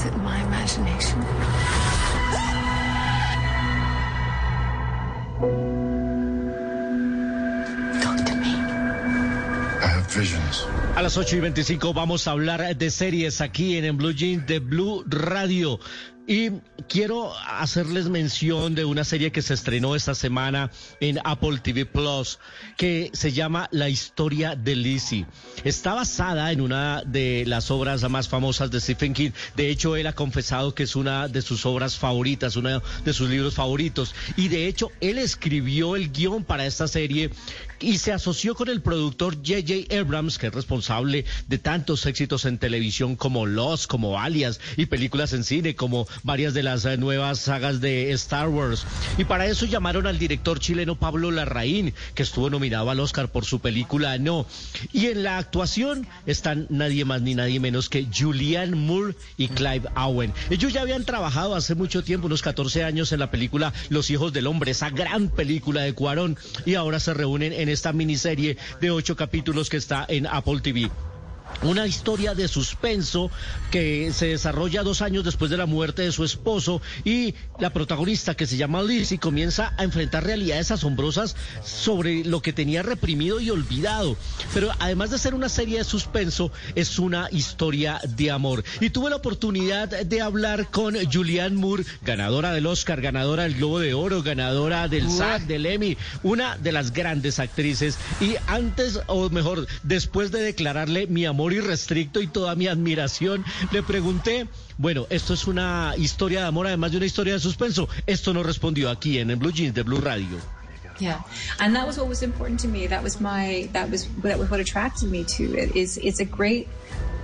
is it my imagination? Talk to me. I have visions. A las 8 y 25 vamos a hablar de series aquí en, en Blue Jeans de Blue Radio. Y quiero hacerles mención de una serie que se estrenó esta semana en Apple TV Plus, que se llama La historia de Lizzie. Está basada en una de las obras más famosas de Stephen King. De hecho, él ha confesado que es una de sus obras favoritas, uno de sus libros favoritos. Y de hecho, él escribió el guion para esta serie y se asoció con el productor J.J. Abrams, que es responsable de tantos éxitos en televisión como Lost, como Alias y películas en cine como varias de las eh, nuevas sagas de Star Wars. Y para eso llamaron al director chileno Pablo Larraín, que estuvo nominado al Oscar por su película No. Y en la actuación están nadie más ni nadie menos que Julianne Moore y Clive Owen. Ellos ya habían trabajado hace mucho tiempo, unos 14 años, en la película Los Hijos del Hombre, esa gran película de Cuarón, y ahora se reúnen en esta miniserie de ocho capítulos que está en Apple TV. Una historia de suspenso que se desarrolla dos años después de la muerte de su esposo y la protagonista que se llama Lizzie comienza a enfrentar realidades asombrosas sobre lo que tenía reprimido y olvidado. Pero además de ser una serie de suspenso, es una historia de amor. Y tuve la oportunidad de hablar con Julianne Moore, ganadora del Oscar, ganadora del Globo de Oro, ganadora del SAG, del Emmy, una de las grandes actrices. Y antes, o mejor, después de declararle mi amor irrestricto y toda mi admiración, le pregunté, bueno, esto es una historia de amor, además de una historia de suspenso. Esto no respondió aquí en el Blue Jeans de Blue Radio. Yeah, and that was what was important to me. That was my that was that was what attracted me to it. Is it's a great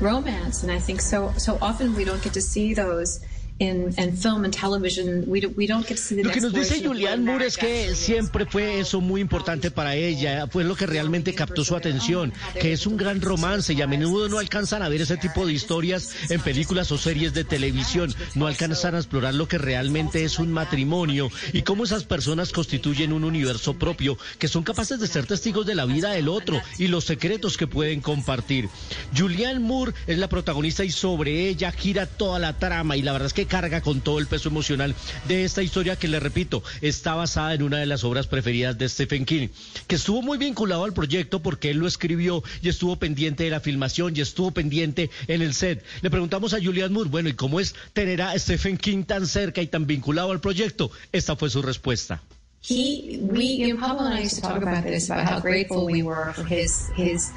romance, and I think so so often we don't get to see those. In, in film and television, we, do, we don't get to see the Lo que nos dice Julianne Moore es que siempre is. fue eso muy importante para ella, fue lo que realmente captó su atención, que es un gran romance y a menudo no alcanzan a ver ese tipo de historias en películas o series de televisión, no alcanzan a explorar lo que realmente es un matrimonio y cómo esas personas constituyen un universo propio, que son capaces de ser testigos de la vida del otro y los secretos que pueden compartir. Julianne Moore es la protagonista y sobre ella gira toda la trama y la verdad es que carga con todo el peso emocional de esta historia que le repito, está basada en una de las obras preferidas de Stephen King, que estuvo muy vinculado al proyecto porque él lo escribió y estuvo pendiente de la filmación y estuvo pendiente en el set. Le preguntamos a Julianne Moore, bueno, ¿y cómo es tener a Stephen King tan cerca y tan vinculado al proyecto? Esta fue su respuesta. he we Pablo and I used to talk about this about how grateful we were for his his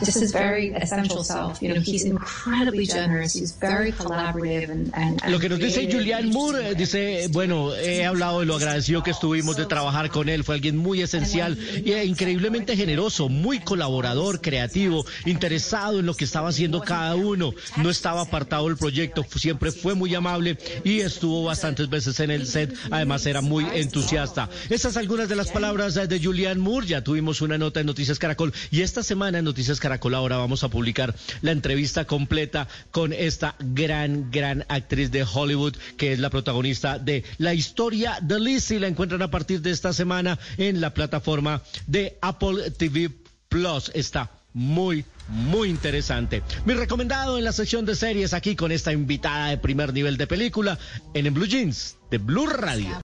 just his very essential self. You know, he's incredibly generous. He's very collaborative and, and, and Lo que nos dice Julianne Moore, eh, dice, bueno, he hablado de lo agradecido que estuvimos de trabajar con él, fue alguien muy esencial y eh, increíblemente generoso, muy colaborador, creativo, interesado en lo que estaba haciendo cada uno, no estaba apartado del proyecto, fu- siempre fue muy amable y estuvo bastantes veces en el set, además era muy entusiasta. Estas algunas de las palabras eh, de Julianne Moore, ya tuvimos una nota en Noticias Caracol y esta semana en Noticias Caracol ahora vamos a publicar la entrevista completa con esta gran, gran actriz de Hollywood que es la protagonista de La historia de Lizzie. La encuentran a partir de esta semana en la plataforma de Apple TV Plus. Está muy, muy interesante. Mi recomendado en la sección de series aquí con esta invitada de primer nivel de película en, en Blue Jeans de Blue Radio.